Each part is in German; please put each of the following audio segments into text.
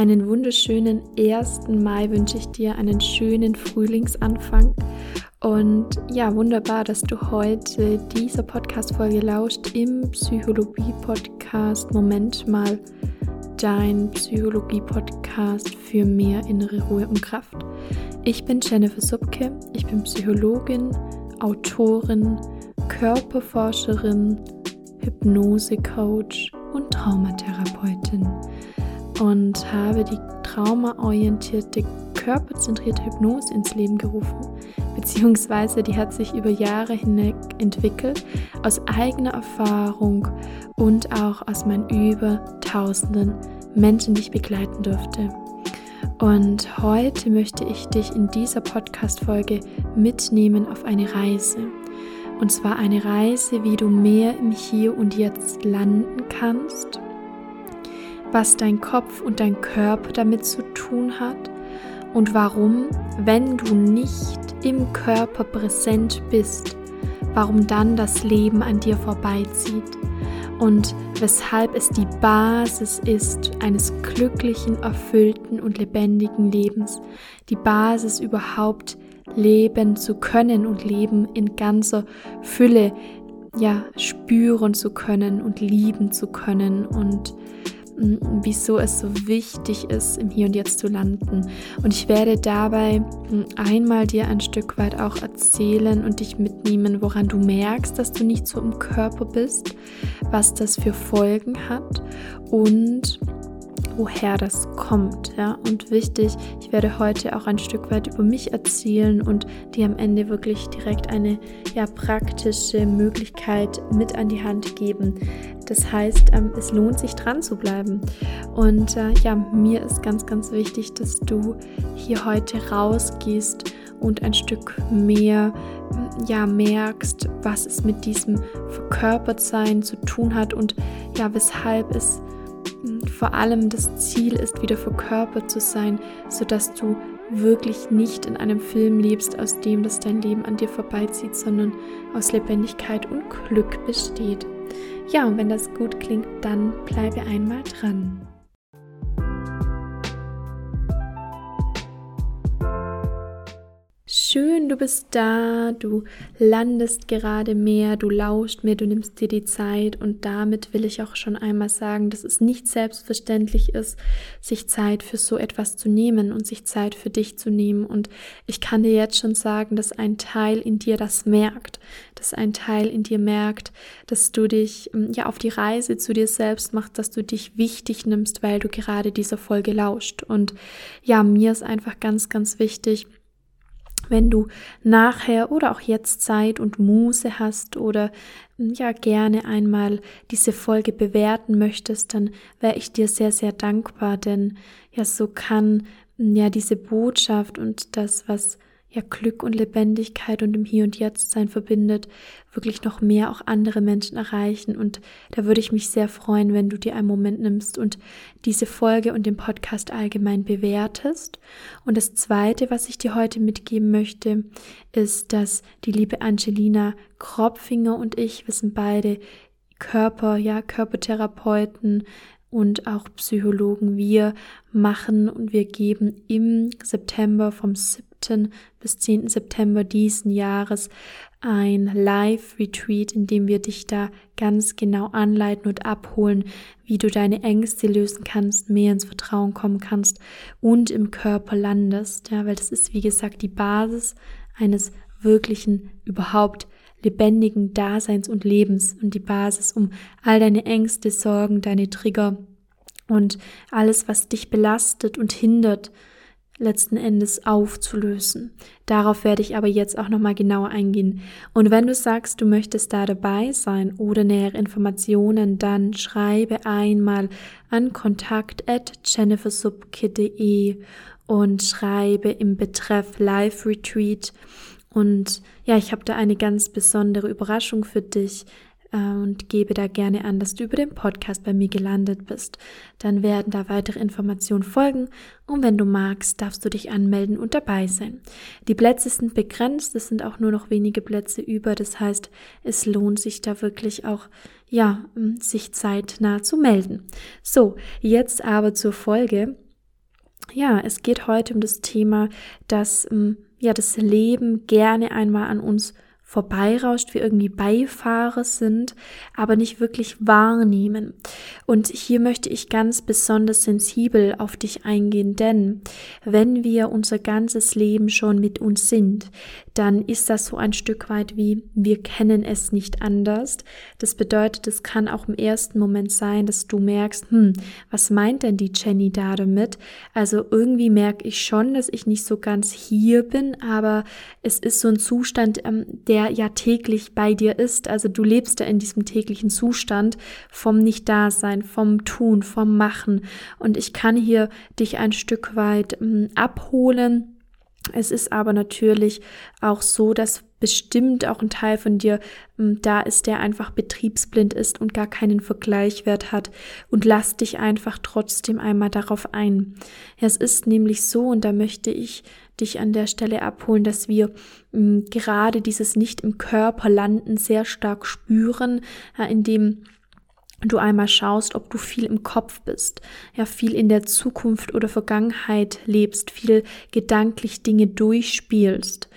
Einen wunderschönen 1. Mai wünsche ich dir, einen schönen Frühlingsanfang. Und ja, wunderbar, dass du heute dieser Podcast-Folge lauscht im Psychologie-Podcast. Moment mal, dein Psychologie-Podcast für mehr innere Ruhe und Kraft. Ich bin Jennifer Subke, ich bin Psychologin, Autorin, Körperforscherin, Hypnose-Coach und Traumatherapeutin und habe die traumaorientierte, körperzentrierte Hypnose ins Leben gerufen, beziehungsweise die hat sich über Jahre hinweg entwickelt, aus eigener Erfahrung und auch aus meinen über tausenden Menschen, die ich begleiten durfte. Und heute möchte ich dich in dieser Podcast-Folge mitnehmen auf eine Reise. Und zwar eine Reise, wie du mehr im Hier und Jetzt landen kannst was dein Kopf und dein Körper damit zu tun hat und warum, wenn du nicht im Körper präsent bist, warum dann das Leben an dir vorbeizieht und weshalb es die Basis ist eines glücklichen, erfüllten und lebendigen Lebens, die Basis überhaupt leben zu können und leben in ganzer Fülle, ja, spüren zu können und lieben zu können und wieso es so wichtig ist, im Hier und Jetzt zu landen. Und ich werde dabei einmal dir ein Stück weit auch erzählen und dich mitnehmen, woran du merkst, dass du nicht so im Körper bist, was das für Folgen hat und woher das kommt. Ja? Und wichtig, ich werde heute auch ein Stück weit über mich erzählen und dir am Ende wirklich direkt eine ja, praktische Möglichkeit mit an die Hand geben. Das heißt, ähm, es lohnt sich dran zu bleiben. Und äh, ja, mir ist ganz, ganz wichtig, dass du hier heute rausgehst und ein Stück mehr ja merkst, was es mit diesem Verkörpertsein zu tun hat und ja, weshalb es vor allem das Ziel ist, wieder verkörpert zu sein, sodass du wirklich nicht in einem Film lebst, aus dem das dein Leben an dir vorbeizieht, sondern aus Lebendigkeit und Glück besteht. Ja, und wenn das gut klingt, dann bleibe einmal dran. Schön, du bist da, du landest gerade mehr, du lauscht mehr, du nimmst dir die Zeit und damit will ich auch schon einmal sagen, dass es nicht selbstverständlich ist, sich Zeit für so etwas zu nehmen und sich Zeit für dich zu nehmen. Und ich kann dir jetzt schon sagen, dass ein Teil in dir das merkt, dass ein Teil in dir merkt, dass du dich ähm, ja auf die Reise zu dir selbst machst, dass du dich wichtig nimmst, weil du gerade dieser Folge lauscht. Und ja, mir ist einfach ganz, ganz wichtig, wenn du nachher oder auch jetzt Zeit und Muße hast oder hm, ja gerne einmal diese Folge bewerten möchtest, dann wäre ich dir sehr, sehr dankbar, denn ja, so kann hm, ja diese Botschaft und das, was ja Glück und Lebendigkeit und im Hier und Jetzt sein verbindet, wirklich noch mehr auch andere Menschen erreichen. Und da würde ich mich sehr freuen, wenn du dir einen Moment nimmst und diese Folge und den Podcast allgemein bewertest. Und das Zweite, was ich dir heute mitgeben möchte, ist, dass die liebe Angelina Kropfinger und ich, wir sind beide Körper, ja, Körpertherapeuten, und auch Psychologen. Wir machen und wir geben im September vom 7. bis 10. September diesen Jahres ein Live-Retreat, in dem wir dich da ganz genau anleiten und abholen, wie du deine Ängste lösen kannst, mehr ins Vertrauen kommen kannst und im Körper landest. Ja, weil das ist, wie gesagt, die Basis eines wirklichen überhaupt lebendigen Daseins und Lebens und die Basis, um all deine Ängste, Sorgen, deine Trigger und alles, was dich belastet und hindert, letzten Endes aufzulösen. Darauf werde ich aber jetzt auch nochmal genauer eingehen. Und wenn du sagst, du möchtest da dabei sein oder nähere Informationen, dann schreibe einmal an kontakt at jennifersubkid.de und schreibe im Betreff Live Retreat und ja, ich habe da eine ganz besondere Überraschung für dich und gebe da gerne an, dass du über den Podcast bei mir gelandet bist. Dann werden da weitere Informationen folgen und wenn du magst, darfst du dich anmelden und dabei sein. Die Plätze sind begrenzt, es sind auch nur noch wenige Plätze über, das heißt, es lohnt sich da wirklich auch, ja, sich zeitnah zu melden. So, jetzt aber zur Folge. ja, es geht heute um das Thema, dass ähm, ja das Leben gerne einmal an uns vorbeirauscht, wir irgendwie Beifahrer sind, aber nicht wirklich wahrnehmen. Und hier möchte ich ganz besonders sensibel auf dich eingehen, denn wenn wir unser ganzes Leben schon mit uns sind, dann ist das so ein Stück weit wie wir kennen es nicht anders. Das bedeutet, es kann auch im ersten Moment sein, dass du merkst, hm, was meint denn die Jenny da damit? Also irgendwie merke ich schon, dass ich nicht so ganz hier bin, aber es ist so ein Zustand, ähm, der ja täglich bei dir ist. Also du lebst ja in diesem täglichen Zustand vom Nicht-Dasein, vom Tun, vom Machen. Und ich kann hier dich ein Stück weit ähm, abholen. Es ist aber natürlich auch so, dass bestimmt auch ein Teil von dir ähm, da ist, der einfach betriebsblind ist und gar keinen Vergleichwert hat. Und lass dich einfach trotzdem einmal darauf ein. Es ist nämlich so, und da möchte ich dich an der Stelle abholen, dass wir mh, mm, gerade dieses nicht im Körper landen sehr stark spüren, ja, indem du einmal schaust, ob du viel im Kopf bist, ja, viel in der Zukunft oder Vergangenheit lebst, viel gedanklich Dinge durchspielst,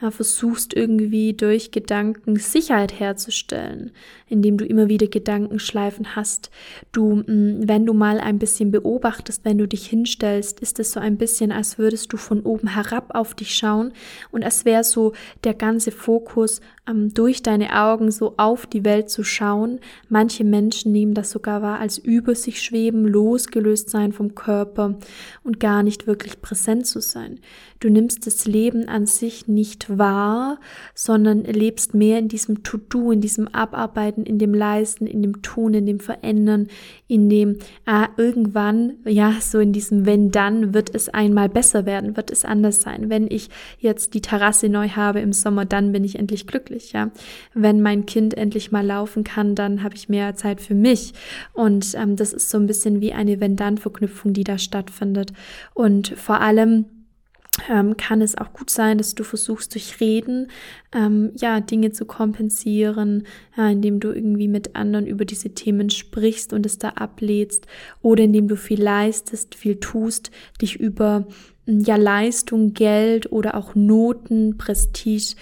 ja, versuchst irgendwie durch Gedanken Sicherheit herzustellen, indem du immer wieder Gedankenschleifen hast. Du, mm, wenn du mal ein bisschen beobachtest, wenn du dich hinstellst, ist es so ein bisschen, als würdest du von oben herab auf dich schauen und als wäre so der ganze Fokus ähm, durch deine Augen so auf die Welt zu schauen. Manche Menschen nehmen das sogar wahr als über sich schweben, losgelöst sein vom Körper und gar nicht wirklich präsent zu sein. Du nimmst das Leben an sich nicht wahr, sondern lebst mehr in diesem To-Do, in diesem Abarbeiten, in dem Leisten, in dem Tun, in dem Verändern, in dem ah, irgendwann, ja, so in diesem Wenn dann wird es einmal besser werden, wird es anders sein. Wenn ich jetzt die Terrasse neu habe im Sommer, dann bin ich endlich glücklich, ja. Wenn mein Kind endlich mal laufen kann, dann habe ich mehr Zeit für mich. Und ähm, das ist so ein bisschen wie eine Wenn-Dann-Verknüpfung, die da stattfindet. Und vor allem, ähm, kann es auch gut sein, dass du versuchst durch Reden ähm, ja Dinge zu kompensieren, ja, indem du irgendwie mit anderen über diese Themen sprichst und es da ablädst oder indem du viel leistest, viel tust, dich über ja Leistung, Geld oder auch Noten, Prestige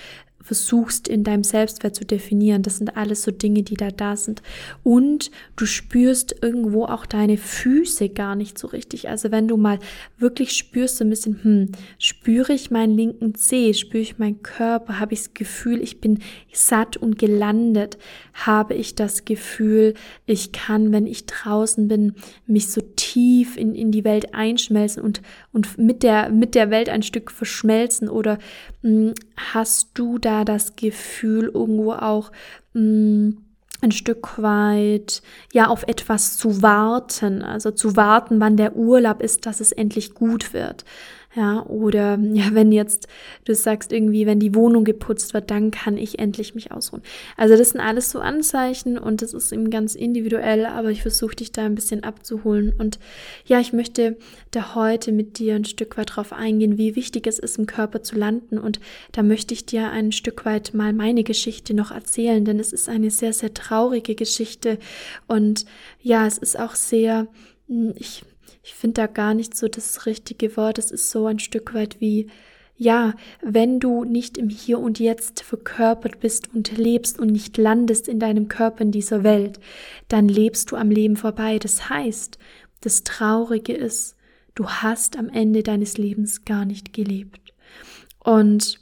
versuchst in deinem Selbstwert zu definieren. Das sind alles so Dinge, die da da sind. Und du spürst irgendwo auch deine Füße gar nicht so richtig. Also wenn du mal wirklich spürst so ein bisschen, hm, spüre ich meinen linken Zeh, spüre ich meinen Körper, habe ich das Gefühl, ich bin satt und gelandet, habe ich das Gefühl, ich kann, wenn ich draußen bin, mich so tief in, in die Welt einschmelzen und, und mit der, mit der Welt ein Stück verschmelzen oder hm, hast du da das Gefühl, irgendwo auch mh, mm, ein Stück weit ja auf etwas zu warten, also zu warten, wann der Urlaub ist, dass es endlich gut wird. Ja, oder ja, wenn jetzt du sagst irgendwie, wenn die Wohnung geputzt wird, dann kann ich endlich mich ausruhen. Also das sind alles so Anzeichen und das ist eben ganz individuell, aber ich versuche dich da ein bisschen abzuholen. Und ja, ich möchte da heute mit dir ein Stück weit drauf eingehen, wie wichtig es ist, im Körper zu landen. Und da möchte ich dir ein Stück weit mal meine Geschichte noch erzählen, denn es ist eine sehr, sehr traurige Geschichte. Und ja, es ist auch sehr, hm, ich ich finde da gar nicht so das richtige Wort. Es ist so ein Stück weit wie, ja, wenn du nicht im Hier und Jetzt verkörpert bist und lebst und nicht landest in deinem Körper in dieser Welt, dann lebst du am Leben vorbei. Das heißt, das Traurige ist, du hast am Ende deines Lebens gar nicht gelebt. Und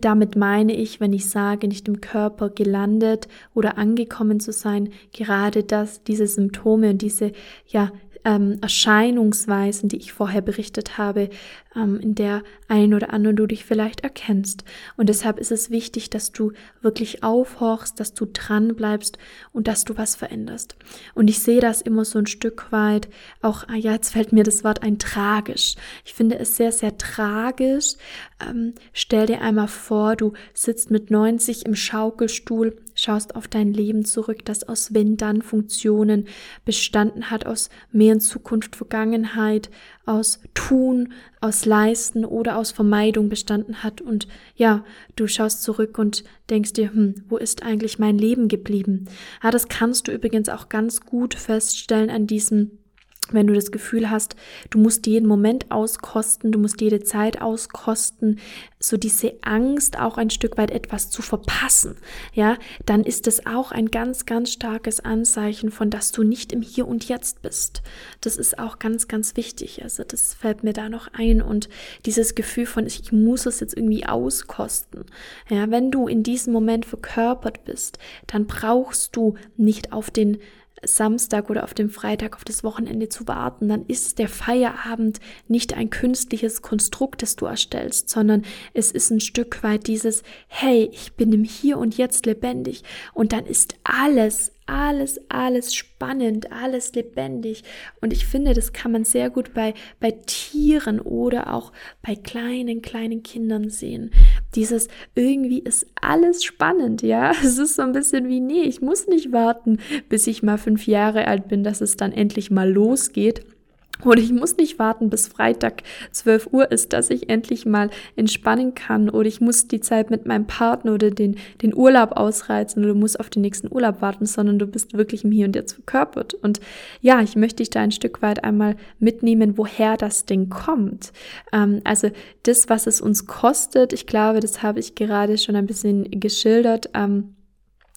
damit meine ich, wenn ich sage, nicht im Körper gelandet oder angekommen zu sein, gerade das, diese Symptome und diese, ja, ähm, Erscheinungsweisen, die ich vorher berichtet habe, ähm, in der ein oder andere du dich vielleicht erkennst. Und deshalb ist es wichtig, dass du wirklich aufhorchst, dass du dran bleibst und dass du was veränderst. Und ich sehe das immer so ein Stück weit, auch, ah ja, jetzt fällt mir das Wort ein tragisch. Ich finde es sehr, sehr tragisch. Ähm, stell dir einmal vor, du sitzt mit 90 im Schaukelstuhl, schaust auf dein Leben zurück, das aus Wenn-Dann-Funktionen bestanden hat, aus mehr in Zukunft, Vergangenheit, aus Tun, aus Leisten oder aus Vermeidung bestanden hat. Und ja, du schaust zurück und denkst dir, hm, wo ist eigentlich mein Leben geblieben? Ja, das kannst du übrigens auch ganz gut feststellen an diesem wenn du das Gefühl hast, du musst jeden Moment auskosten, du musst jede Zeit auskosten, so diese Angst auch ein Stück weit etwas zu verpassen, ja, dann ist es auch ein ganz, ganz starkes Anzeichen von, dass du nicht im Hier und Jetzt bist. Das ist auch ganz, ganz wichtig. Also das fällt mir da noch ein und dieses Gefühl von, ich muss es jetzt irgendwie auskosten. Ja, wenn du in diesem Moment verkörpert bist, dann brauchst du nicht auf den Samstag oder auf dem Freitag auf das Wochenende zu warten, dann ist der Feierabend nicht ein künstliches Konstrukt, das du erstellst, sondern es ist ein Stück weit dieses, hey, ich bin im Hier und Jetzt lebendig. Und dann ist alles, alles, alles spannend, alles lebendig. Und ich finde, das kann man sehr gut bei, bei Tieren oder auch bei kleinen, kleinen Kindern sehen. Dieses irgendwie ist alles spannend, ja. Es ist so ein bisschen wie, nee, ich muss nicht warten, bis ich mal fünf Jahre alt bin, dass es dann endlich mal losgeht oder ich muss nicht warten, bis Freitag 12 Uhr ist, dass ich endlich mal entspannen kann. Oder ich muss die Zeit mit meinem Partner oder den, den Urlaub ausreizen oder muss auf den nächsten Urlaub warten, sondern du bist wirklich im Hier und Jetzt verkörpert. Und ja, ich möchte dich da ein Stück weit einmal mitnehmen, woher das Ding kommt. Ähm, also das, was es uns kostet, ich glaube, das habe ich gerade schon ein bisschen geschildert. Ähm,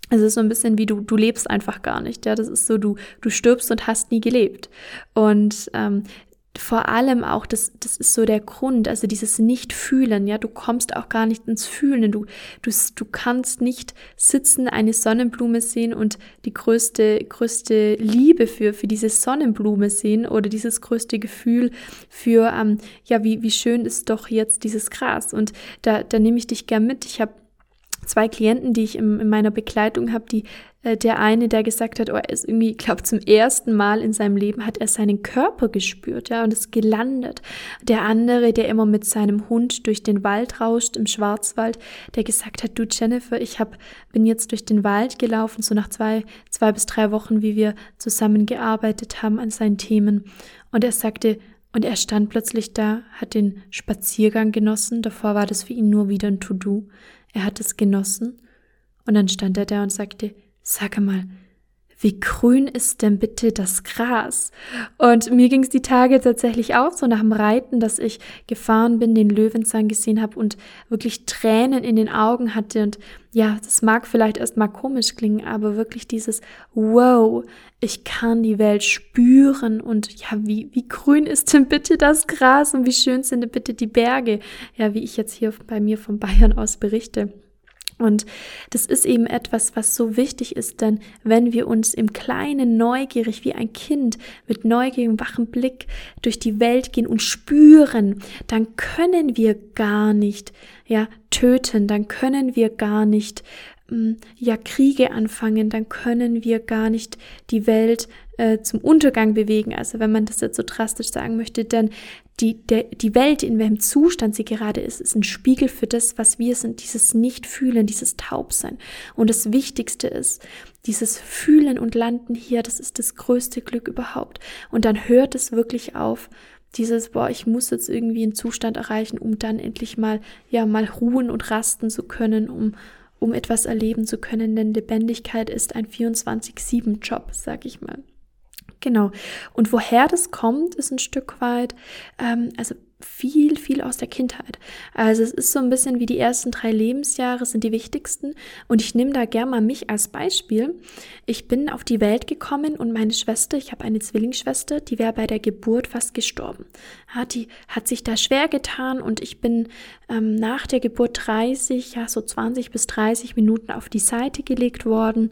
es ist so ein bisschen wie du, du lebst einfach gar nicht. Ja, das ist so, du, du stirbst und hast nie gelebt. Und ähm, vor allem auch, das, das ist so der Grund, also dieses Nicht-Fühlen, ja, du kommst auch gar nicht ins Fühlen, du, du, du kannst nicht sitzen, eine Sonnenblume sehen und die größte, größte Liebe für, für diese Sonnenblume sehen oder dieses größte Gefühl für, ähm, ja, wie, wie schön ist doch jetzt dieses Gras und da, da nehme ich dich gern mit, ich habe zwei Klienten, die ich im, in meiner Begleitung habe, die äh, der eine, der gesagt hat, oh, er ist irgendwie, glaube zum ersten Mal in seinem Leben hat er seinen Körper gespürt, ja, und ist gelandet. Der andere, der immer mit seinem Hund durch den Wald rauscht im Schwarzwald, der gesagt hat, du Jennifer, ich hab, bin jetzt durch den Wald gelaufen, so nach zwei, zwei bis drei Wochen, wie wir zusammengearbeitet haben an seinen Themen. Und er sagte, und er stand plötzlich da, hat den Spaziergang genossen. Davor war das für ihn nur wieder ein To-Do. Er hat es genossen. Und dann stand er da und sagte, sag mal, wie grün ist denn bitte das Gras? Und mir ging es die Tage tatsächlich auch so nach dem Reiten, dass ich gefahren bin, den Löwenzahn gesehen habe und wirklich Tränen in den Augen hatte. Und ja, das mag vielleicht erstmal komisch klingen, aber wirklich dieses Wow, ich kann die Welt spüren und ja, wie, wie grün ist denn bitte das Gras und wie schön sind denn bitte die Berge? Ja, wie ich jetzt hier bei mir von Bayern aus berichte. Und das ist eben etwas, was so wichtig ist, denn wenn wir uns im Kleinen neugierig wie ein Kind mit neugierigem, wachem Blick durch die Welt gehen und spüren, dann können wir gar nicht, ja, töten, dann können wir gar nicht, ja, Kriege anfangen, dann können wir gar nicht die Welt äh, zum Untergang bewegen. Also wenn man das jetzt so drastisch sagen möchte, denn die, der, die Welt, in welchem Zustand sie gerade ist, ist ein Spiegel für das, was wir sind, dieses Nicht-Fühlen, dieses Taubsein. Und das Wichtigste ist, dieses Fühlen und Landen hier, das ist das größte Glück überhaupt. Und dann hört es wirklich auf, dieses, boah, ich muss jetzt irgendwie einen Zustand erreichen, um dann endlich mal, ja, mal ruhen und rasten zu können, um, um etwas erleben zu können, denn Lebendigkeit ist ein 24-7-Job, sag ich mal. Genau. Und woher das kommt, ist ein Stück weit, ähm, also viel, viel aus der Kindheit. Also es ist so ein bisschen wie die ersten drei Lebensjahre sind die wichtigsten. Und ich nehme da gerne mal mich als Beispiel. Ich bin auf die Welt gekommen und meine Schwester, ich habe eine Zwillingsschwester, die wäre bei der Geburt fast gestorben. Ja, die hat sich da schwer getan und ich bin ähm, nach der Geburt 30, ja so 20 bis 30 Minuten auf die Seite gelegt worden.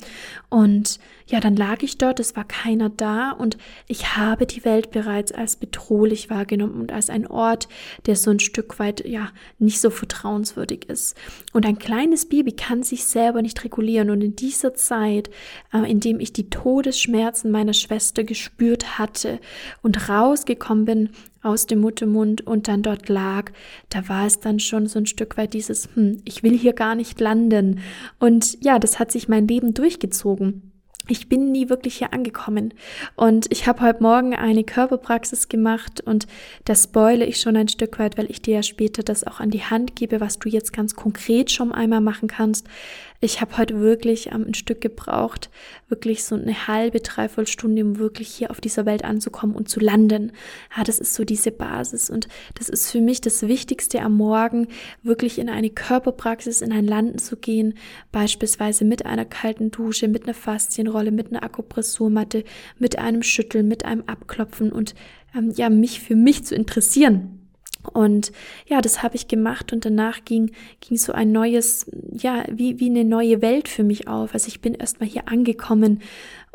Und ja, dann lag ich dort, es war keiner da und ich habe die Welt bereits als bedrohlich wahrgenommen und als ein Ort, Ort, der so ein Stück weit, ja, nicht so vertrauenswürdig ist. Und ein kleines Baby kann sich selber nicht regulieren. Und in dieser Zeit, äh, in dem ich die Todesschmerzen meiner Schwester gespürt hatte und rausgekommen bin aus dem Muttermund und dann dort lag, da war es dann schon so ein Stück weit dieses, hm, ich will hier gar nicht landen. Und ja, das hat sich mein Leben durchgezogen. Ich bin nie wirklich hier angekommen. Und ich habe heute Morgen eine Körperpraxis gemacht und das spoile ich schon ein Stück weit, weil ich dir ja später das auch an die Hand gebe, was du jetzt ganz konkret schon einmal machen kannst. Ich habe heute wirklich ähm, ein Stück gebraucht, wirklich so eine halbe, dreiviertel Stunde, um wirklich hier auf dieser Welt anzukommen und zu landen. Ja, das ist so diese Basis und das ist für mich das Wichtigste am Morgen, wirklich in eine Körperpraxis, in ein Landen zu gehen, beispielsweise mit einer kalten Dusche, mit einer Faszienrolle, mit einer Akupressurmatte, mit einem Schütteln, mit einem Abklopfen und ähm, ja, mich für mich zu interessieren. Und ja, das habe ich gemacht und danach ging, ging so ein neues, ja, wie, wie eine neue Welt für mich auf. Also ich bin erstmal hier angekommen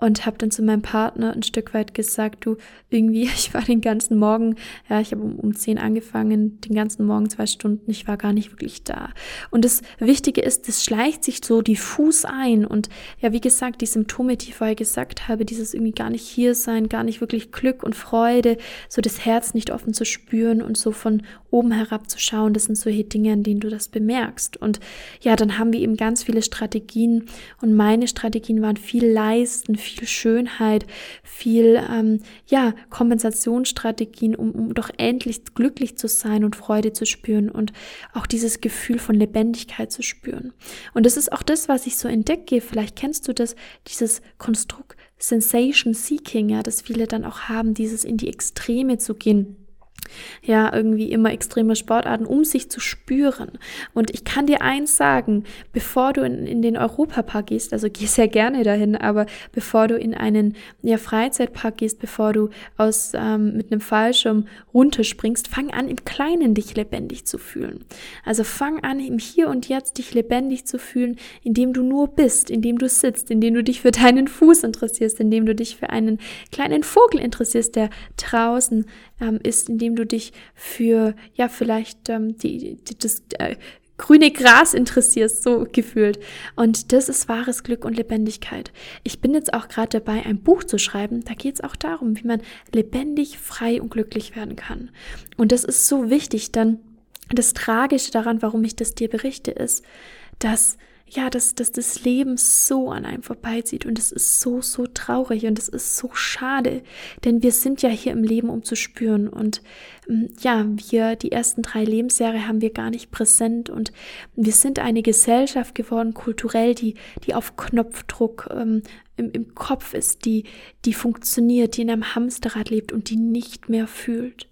und habe dann zu meinem Partner ein Stück weit gesagt, du, irgendwie, ich war den ganzen Morgen, ja, ich habe um, um zehn angefangen, den ganzen Morgen zwei Stunden, ich war gar nicht wirklich da. Und das Wichtige ist, das schleicht sich so diffus ein und ja, wie gesagt, die Symptome, die ich vorher gesagt habe, dieses irgendwie gar nicht hier sein, gar nicht wirklich Glück und Freude, so das Herz nicht offen zu spüren und so von oben herab zu schauen, das sind solche Dinge, an denen du das bemerkst. Und ja, dann haben wir eben ganz viele Strategien und meine Strategien waren viel leisten, viel viel Schönheit, viel ähm, ja Kompensationsstrategien, um, um doch endlich glücklich zu sein und Freude zu spüren und auch dieses Gefühl von Lebendigkeit zu spüren. Und das ist auch das, was ich so entdecke. Vielleicht kennst du das, dieses Konstrukt Sensation Seeking, ja, das viele dann auch haben, dieses in die Extreme zu gehen ja, irgendwie immer extreme Sportarten, um sich zu spüren. Und ich kann dir eins sagen, bevor du in, in den Europapark gehst, also geh sehr gerne dahin, aber bevor du in einen ja, Freizeitpark gehst, bevor du aus ähm, mit einem Fallschirm runterspringst, fang an, im Kleinen dich lebendig zu fühlen. Also fang an, im Hier und Jetzt dich lebendig zu fühlen, indem du nur bist, indem du sitzt, indem du dich für deinen Fuß interessierst, indem du dich für einen kleinen Vogel interessierst, der draußen ähm, ist, indem du dich für, ja, vielleicht ähm, die, die, das äh, grüne Gras interessierst, so gefühlt. Und das ist wahres Glück und Lebendigkeit. Ich bin jetzt auch gerade dabei, ein Buch zu schreiben. Da geht es auch darum, wie man lebendig, frei und glücklich werden kann. Und das ist so wichtig, denn das Tragische daran, warum ich das dir berichte, ist, dass ja, dass, dass das Leben so an einem vorbeizieht und es ist so, so traurig und es ist so schade, denn wir sind ja hier im Leben, um zu spüren. Und ähm, ja, wir, die ersten drei Lebensjahre haben wir gar nicht präsent. Und wir sind eine Gesellschaft geworden, kulturell, die, die auf Knopfdruck ähm, im, im Kopf ist, die, die funktioniert, die in einem Hamsterrad lebt und die nicht mehr fühlt,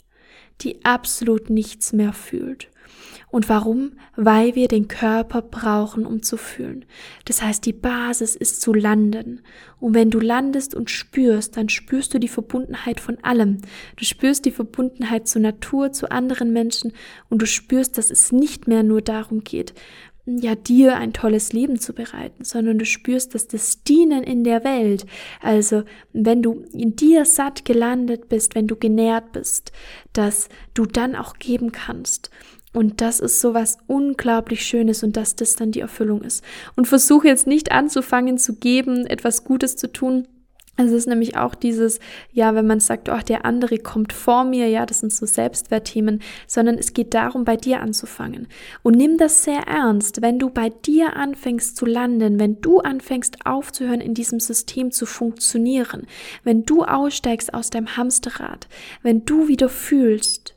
die absolut nichts mehr fühlt. Und warum? Weil wir den Körper brauchen, um zu fühlen. Das heißt, die Basis ist zu landen. Und wenn du landest und spürst, dann spürst du die Verbundenheit von allem. Du spürst die Verbundenheit zur Natur, zu anderen Menschen und du spürst, dass es nicht mehr nur darum geht, ja, dir ein tolles Leben zu bereiten, sondern du spürst, dass das Dienen in der Welt, also wenn du in dir satt gelandet bist, wenn du genährt bist, dass du dann auch geben kannst. Und das ist so was unglaublich Schönes und dass das dann die Erfüllung ist. Und versuche jetzt nicht anzufangen zu geben, etwas Gutes zu tun. Es ist nämlich auch dieses, ja, wenn man sagt, oh, der andere kommt vor mir, ja, das sind so Selbstwertthemen, sondern es geht darum, bei dir anzufangen. Und nimm das sehr ernst, wenn du bei dir anfängst zu landen, wenn du anfängst aufzuhören, in diesem System zu funktionieren, wenn du aussteigst aus deinem Hamsterrad, wenn du wieder fühlst,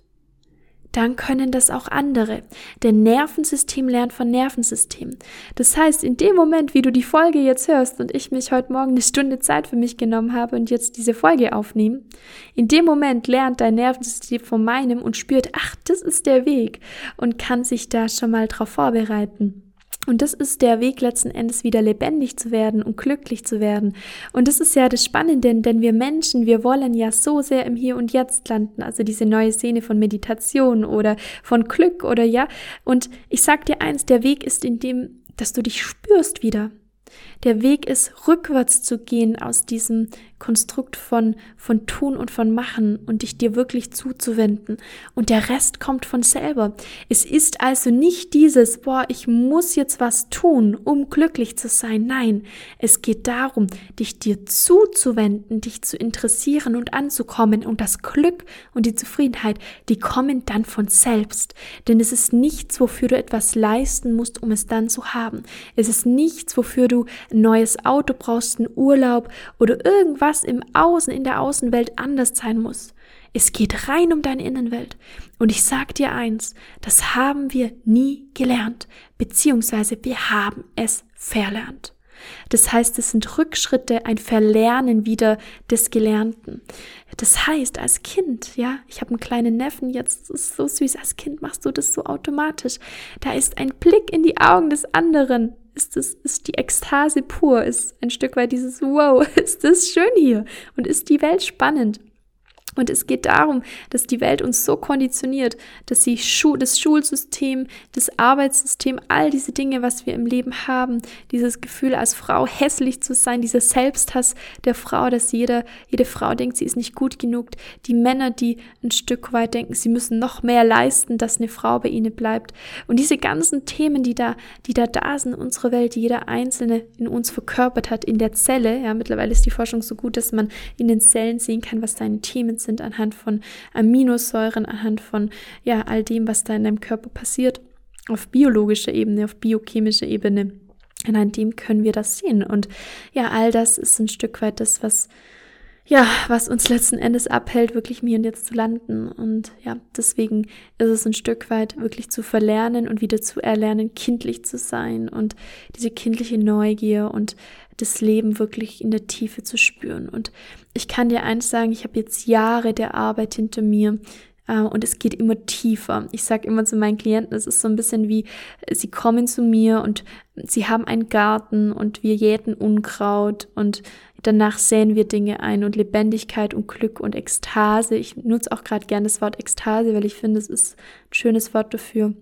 dann können das auch andere. Denn Nervensystem lernt von Nervensystem. Das heißt, in dem Moment, wie du die Folge jetzt hörst und ich mich heute Morgen eine Stunde Zeit für mich genommen habe und jetzt diese Folge aufnehme, in dem Moment lernt dein Nervensystem von meinem und spürt, ach, das ist der Weg und kann sich da schon mal drauf vorbereiten. Und das ist der Weg letzten Endes wieder lebendig zu werden und glücklich zu werden. Und das ist ja das Spannende, denn wir Menschen, wir wollen ja so sehr im Hier und Jetzt landen. Also diese neue Szene von Meditation oder von Glück oder ja. Und ich sag dir eins, der Weg ist in dem, dass du dich spürst wieder. Der Weg ist, rückwärts zu gehen aus diesem Konstrukt von, von Tun und von Machen und dich dir wirklich zuzuwenden. Und der Rest kommt von selber. Es ist also nicht dieses, boah, ich muss jetzt was tun, um glücklich zu sein. Nein, es geht darum, dich dir zuzuwenden, dich zu interessieren und anzukommen. Und das Glück und die Zufriedenheit, die kommen dann von selbst. Denn es ist nichts, wofür du etwas leisten musst, um es dann zu haben. Es ist nichts, wofür du ein neues Auto brauchst, einen Urlaub oder irgendwas im Außen, in der Außenwelt anders sein muss. Es geht rein um deine Innenwelt. Und ich sag dir eins, das haben wir nie gelernt, beziehungsweise wir haben es verlernt. Das heißt, es sind Rückschritte, ein Verlernen wieder des Gelernten. Das heißt, als Kind, ja, ich habe einen kleinen Neffen jetzt, ist so süß, als Kind machst du das so automatisch. Da ist ein Blick in die Augen des anderen, ist das, ist die Ekstase pur, ist ein Stück weit dieses Wow, ist das schön hier und ist die Welt spannend. Und es geht darum, dass die Welt uns so konditioniert, dass sie Schu das Schulsystem, das Arbeitssystem, all diese Dinge, was wir im Leben haben, dieses Gefühl als Frau hässlich zu sein, dieser Selbsthass der Frau, dass jeder, jede Frau denkt, sie ist nicht gut genug, die Männer, die ein Stück weit denken, sie müssen noch mehr leisten, dass eine Frau bei ihnen bleibt. Und diese ganzen Themen, die da, die da da sind in unserer Welt, die jeder Einzelne in uns verkörpert hat, in der Zelle, ja, mittlerweile ist die Forschung so gut, dass man in den Zellen sehen kann, was seine Themen sind anhand von Aminosäuren, anhand von ja all dem, was da in deinem Körper passiert, auf biologischer Ebene, auf biochemischer Ebene. Anhand dem können wir das sehen. Und ja, all das ist ein Stück weit das, was ja, was uns letzten Endes abhält, wirklich mir und jetzt zu landen. Und ja, deswegen ist es ein Stück weit wirklich zu verlernen und wieder zu erlernen, kindlich zu sein und diese kindliche Neugier und das Leben wirklich in der Tiefe zu spüren. Und ich kann dir eins sagen, ich habe jetzt Jahre der Arbeit hinter mir äh, und es geht immer tiefer. Ich sage immer zu meinen Klienten, es ist so ein bisschen wie, sie kommen zu mir und sie haben einen Garten und wir jäten Unkraut und danach säen wir Dinge ein und Lebendigkeit und Glück und Ekstase. Ich nutze auch gerade gerne das Wort Ekstase, weil ich finde, es ist ein schönes Wort dafür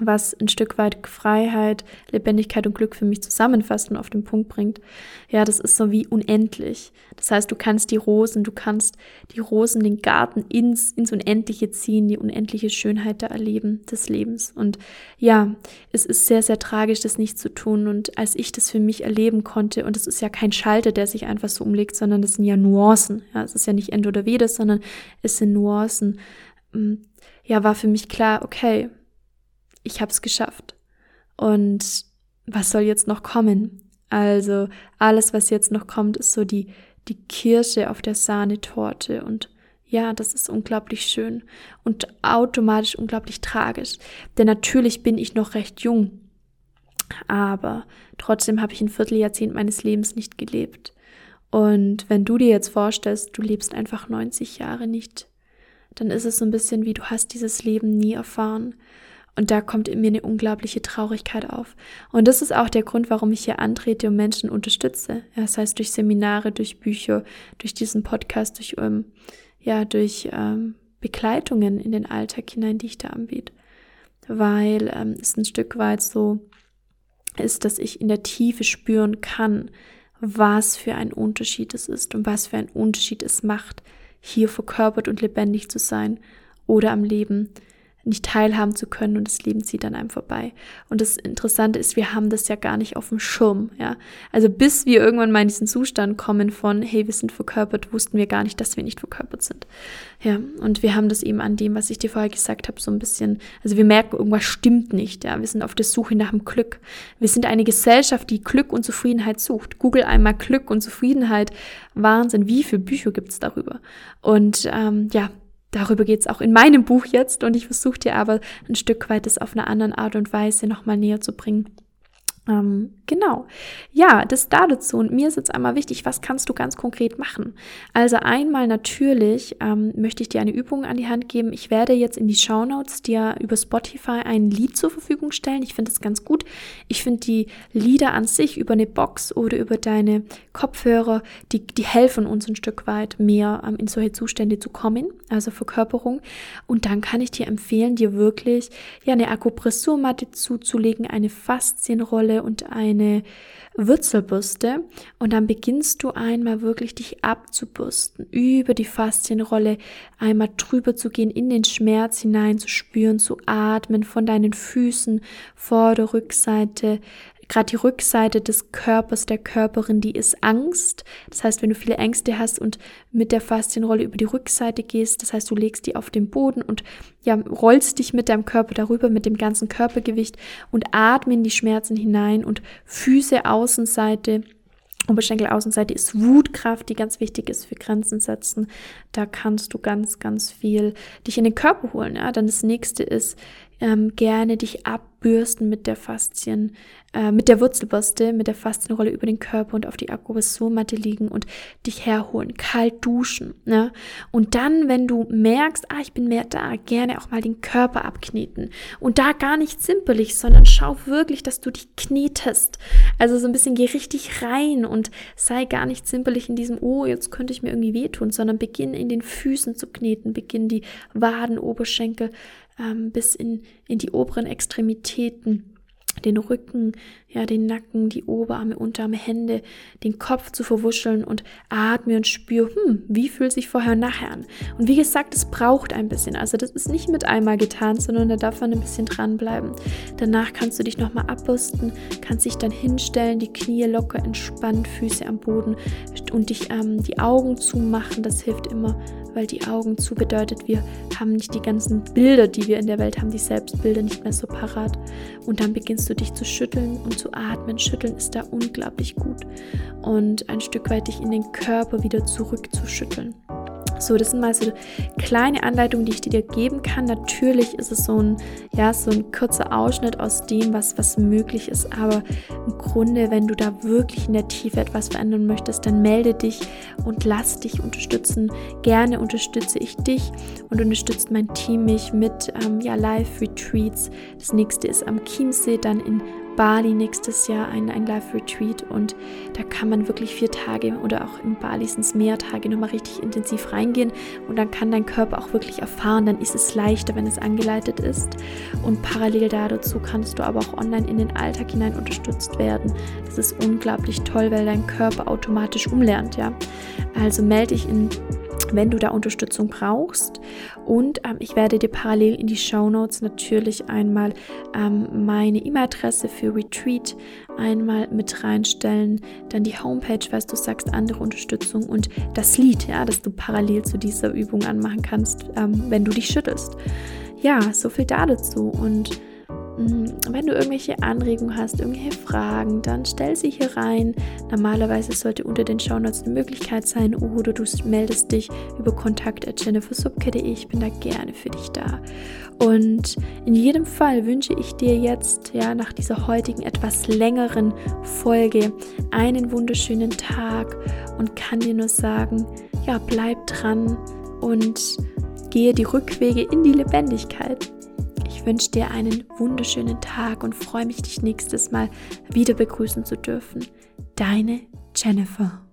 was ein Stück weit Freiheit, Lebendigkeit und Glück für mich zusammenfasst und auf den Punkt bringt. Ja, das ist so wie unendlich. Das heißt, du kannst die Rosen, du kannst die Rosen, den Garten ins, ins Unendliche ziehen, die unendliche Schönheit da erleben des Lebens. Und ja, es ist sehr, sehr tragisch, das nicht zu tun. Und als ich das für mich erleben konnte, und es ist ja kein Schalter, der sich einfach so umlegt, sondern das sind ja Nuancen. Ja, es ist ja nicht End oder Weder, sondern es sind Nuancen. Mm, ja, war für mich klar, okay, ich habe es geschafft. Und was soll jetzt noch kommen? Also alles, was jetzt noch kommt, ist so die, die Kirsche auf der Sahnetorte. Und ja, das ist unglaublich schön und automatisch unglaublich tragisch. Denn natürlich bin ich noch recht jung. Aber trotzdem habe ich ein Vierteljahrzehnt meines Lebens nicht gelebt. Und wenn du dir jetzt vorstellst, du lebst einfach 90 Jahre nicht, dann ist es so ein bisschen wie du hast dieses Leben nie erfahren. Und da kommt in mir eine unglaubliche Traurigkeit auf. Und das ist auch der Grund, warum ich hier antrete und Menschen unterstütze. Ja, das heißt durch Seminare, durch Bücher, durch diesen Podcast, durch, ähm, ja, durch ähm, Begleitungen in den Alltag hinein, die ich da anbiete. Weil ähm, es ein Stück weit so ist, dass ich in der Tiefe spüren kann, was für ein Unterschied es ist und was für ein Unterschied es macht, hier verkörpert und lebendig zu sein oder am Leben nicht teilhaben zu können und das Leben zieht an einem vorbei. Und das Interessante ist, wir haben das ja gar nicht auf dem Schirm, ja. Also bis wir irgendwann mal in diesen Zustand kommen von, hey, wir sind verkörpert, wussten wir gar nicht, dass wir nicht verkörpert sind. Ja, und wir haben das eben an dem, was ich dir vorher gesagt habe, so ein bisschen, also wir merken, irgendwas stimmt nicht, ja. Wir sind auf der Suche nach dem Glück. Wir sind eine Gesellschaft, die Glück und Zufriedenheit sucht. Google einmal Glück und Zufriedenheit. Wahnsinn, wie viele Bücher gibt's darüber? Und ähm, ja, Darüber geht es auch in meinem Buch jetzt und ich versuche dir aber ein Stück weit das auf eine andere Art und Weise nochmal näher zu bringen. Ähm, genau. Ja, das da dazu. Und mir ist jetzt einmal wichtig, was kannst du ganz konkret machen? Also einmal natürlich ähm, möchte ich dir eine Übung an die Hand geben. Ich werde jetzt in die Show Notes dir über Spotify ein Lied zur Verfügung stellen. Ich finde das ganz gut. Ich finde die Lieder an sich über eine Box oder über deine Kopfhörer, die, die helfen uns ein Stück weit mehr ähm, in solche Zustände zu kommen, also Verkörperung. Und dann kann ich dir empfehlen, dir wirklich ja eine Akupressurmatte zuzulegen, eine Faszienrolle und eine Wurzelbürste. Und dann beginnst du einmal wirklich dich abzubürsten, über die Faszienrolle einmal drüber zu gehen, in den Schmerz hinein zu spüren, zu atmen von deinen Füßen, Vorder-, Rückseite, gerade die Rückseite des Körpers, der Körperin, die ist Angst. Das heißt, wenn du viele Ängste hast und mit der Faszienrolle über die Rückseite gehst, das heißt, du legst die auf den Boden und ja, rollst dich mit deinem Körper darüber, mit dem ganzen Körpergewicht und atme in die Schmerzen hinein und Füße Außenseite Oberschenkelaußenseite ist Wutkraft, die ganz wichtig ist für Grenzen setzen. Da kannst du ganz, ganz viel dich in den Körper holen. Ja? Dann das nächste ist ähm, gerne dich abbürsten mit der Faszien, äh, mit der Wurzelbürste, mit der Faszienrolle über den Körper und auf die Akupressurmatte liegen und dich herholen, kalt duschen. Ne? Und dann, wenn du merkst, ah, ich bin mehr da, gerne auch mal den Körper abkneten. Und da gar nicht simpelig, sondern schau wirklich, dass du dich knetest. Also so ein bisschen geh richtig rein und sei gar nicht simpelig in diesem, oh, jetzt könnte ich mir irgendwie wehtun, sondern beginn in den Füßen zu kneten, beginn die Waden, Oberschenkel, ähm, bis in, in die oberen Extremitäten den Rücken, ja, den Nacken, die Oberarme, Unterarme, Hände, den Kopf zu verwuscheln und atme und spüre, hm, wie fühlt sich vorher und nachher an. Und wie gesagt, es braucht ein bisschen. Also das ist nicht mit einmal getan, sondern da darf man ein bisschen dranbleiben. Danach kannst du dich nochmal abbürsten, kannst dich dann hinstellen, die Knie locker entspannt, Füße am Boden und dich ähm, die Augen zumachen. Das hilft immer weil die Augen zu bedeutet, wir haben nicht die ganzen Bilder, die wir in der Welt haben, die Selbstbilder nicht mehr so parat. Und dann beginnst du dich zu schütteln und zu atmen. Schütteln ist da unglaublich gut. Und ein Stück weit dich in den Körper wieder zurückzuschütteln. So, das sind mal so kleine Anleitungen, die ich dir geben kann. Natürlich ist es so ein, ja, so ein kurzer Ausschnitt aus dem, was, was möglich ist. Aber im Grunde, wenn du da wirklich in der Tiefe etwas verändern möchtest, dann melde dich und lass dich unterstützen. Gerne unterstütze ich dich und unterstützt mein Team mich mit ähm, ja, Live-Retreats. Das nächste ist am Chiemsee, dann in Bali nächstes Jahr ein, ein Live-Retreat und da kann man wirklich vier Tage oder auch in Bali sind es mehr Tage nochmal richtig intensiv reingehen und dann kann dein Körper auch wirklich erfahren, dann ist es leichter, wenn es angeleitet ist und parallel dazu kannst du aber auch online in den Alltag hinein unterstützt werden. Das ist unglaublich toll, weil dein Körper automatisch umlernt, ja. Also melde dich in wenn du da Unterstützung brauchst. Und ähm, ich werde dir parallel in die Show Notes natürlich einmal ähm, meine E-Mail-Adresse für Retreat einmal mit reinstellen, dann die Homepage, falls du sagst, andere Unterstützung und das Lied, ja, das du parallel zu dieser Übung anmachen kannst, ähm, wenn du dich schüttelst. Ja, so viel da dazu und wenn du irgendwelche Anregungen hast, irgendwelche Fragen, dann stell sie hier rein. Normalerweise sollte unter den Shownotes eine Möglichkeit sein oder du meldest dich über kontakt.jennifersubke.de. Ich bin da gerne für dich da. Und in jedem Fall wünsche ich dir jetzt, ja, nach dieser heutigen etwas längeren Folge einen wunderschönen Tag und kann dir nur sagen, ja, bleib dran und gehe die Rückwege in die Lebendigkeit wünsche dir einen wunderschönen Tag und freue mich, dich nächstes Mal wieder begrüßen zu dürfen. Deine Jennifer.